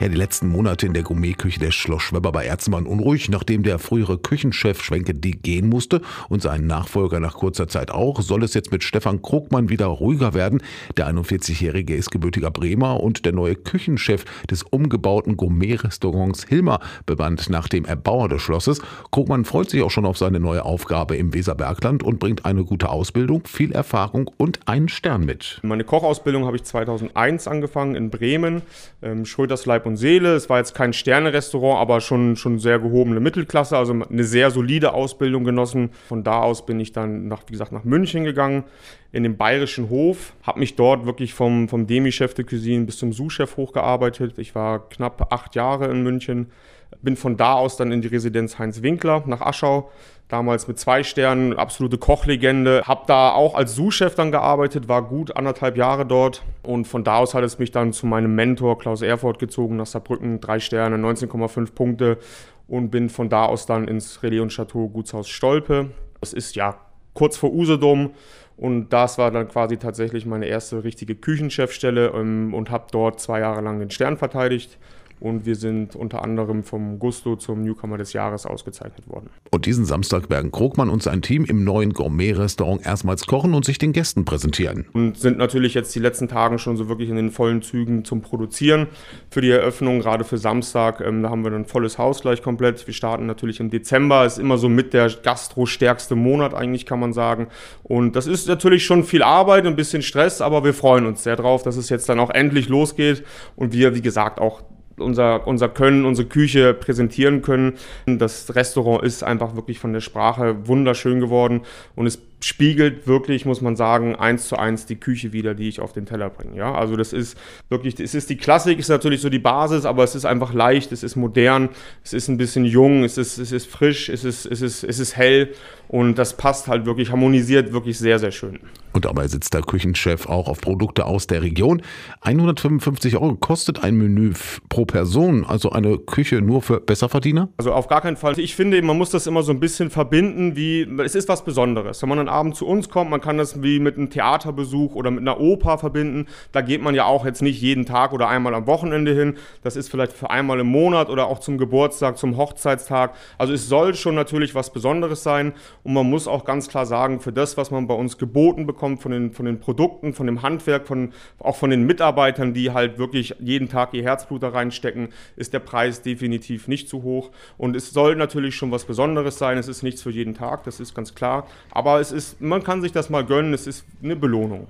Ja, die letzten Monate in der Gourmetküche des Schloss Schwebber bei Erzen unruhig, nachdem der frühere Küchenchef Schwenke D. gehen musste und sein Nachfolger nach kurzer Zeit auch, soll es jetzt mit Stefan Krugmann wieder ruhiger werden. Der 41-Jährige ist gebürtiger Bremer und der neue Küchenchef des umgebauten Gourmet-Restaurants Hilmer bewandt nach dem Erbauer des Schlosses. Krugmann freut sich auch schon auf seine neue Aufgabe im Weserbergland und bringt eine gute Ausbildung, viel Erfahrung und einen Stern mit. Meine Kochausbildung habe ich 2001 angefangen in Bremen, ähm, Schröders Leib und Seele. Es war jetzt kein Sterne-Restaurant, aber schon, schon sehr gehobene Mittelklasse, also eine sehr solide Ausbildung genossen. Von da aus bin ich dann, nach, wie gesagt, nach München gegangen, in den bayerischen Hof, habe mich dort wirklich vom, vom Demi-Chef de Cuisine bis zum Sous-Chef hochgearbeitet. Ich war knapp acht Jahre in München, bin von da aus dann in die Residenz Heinz Winkler nach Aschau, damals mit zwei Sternen, absolute Kochlegende. Habe da auch als Sous-Chef dann gearbeitet, war gut anderthalb Jahre dort und von da aus hat es mich dann zu meinem Mentor Klaus Erfurt gezogen nach Saarbrücken, drei Sterne, 19,5 Punkte und bin von da aus dann ins Relais und Chateau Gutshaus Stolpe. Das ist ja kurz vor Usedom und das war dann quasi tatsächlich meine erste richtige Küchenchefstelle ähm, und habe dort zwei Jahre lang den Stern verteidigt und wir sind unter anderem vom Gusto zum Newcomer des Jahres ausgezeichnet worden. Und diesen Samstag werden Krogmann und sein Team im neuen Gourmet-Restaurant erstmals kochen und sich den Gästen präsentieren. Und sind natürlich jetzt die letzten Tage schon so wirklich in den vollen Zügen zum Produzieren für die Eröffnung, gerade für Samstag. Ähm, da haben wir ein volles Haus gleich komplett. Wir starten natürlich im Dezember, ist immer so mit der Gastro-stärkste Monat eigentlich, kann man sagen. Und das ist natürlich schon viel Arbeit, ein bisschen Stress, aber wir freuen uns sehr drauf, dass es jetzt dann auch endlich losgeht und wir, wie gesagt, auch unser, unser Können, unsere Küche präsentieren können. Das Restaurant ist einfach wirklich von der Sprache wunderschön geworden und es spiegelt wirklich, muss man sagen, eins zu eins die Küche wieder, die ich auf den Teller bringe. Ja, also das ist wirklich, es ist die Klassik, ist natürlich so die Basis, aber es ist einfach leicht, es ist modern, es ist ein bisschen jung, es ist, es ist frisch, es ist, es ist, es ist hell und das passt halt wirklich, harmonisiert wirklich sehr, sehr schön. Und dabei sitzt der Küchenchef auch auf Produkte aus der Region. 155 Euro kostet ein Menü pro Person, also eine Küche nur für Besserverdiener? Also auf gar keinen Fall. Ich finde, man muss das immer so ein bisschen verbinden, wie es ist was Besonderes. Wenn man einen Abend zu uns kommt. Man kann das wie mit einem Theaterbesuch oder mit einer Oper verbinden. Da geht man ja auch jetzt nicht jeden Tag oder einmal am Wochenende hin. Das ist vielleicht für einmal im Monat oder auch zum Geburtstag, zum Hochzeitstag. Also es soll schon natürlich was Besonderes sein. Und man muss auch ganz klar sagen, für das, was man bei uns geboten bekommt, von den, von den Produkten, von dem Handwerk, von, auch von den Mitarbeitern, die halt wirklich jeden Tag ihr Herzblut da reinstecken, ist der Preis definitiv nicht zu hoch. Und es soll natürlich schon was Besonderes sein. Es ist nichts für jeden Tag, das ist ganz klar. Aber es ist ist, man kann sich das mal gönnen, es ist eine Belohnung.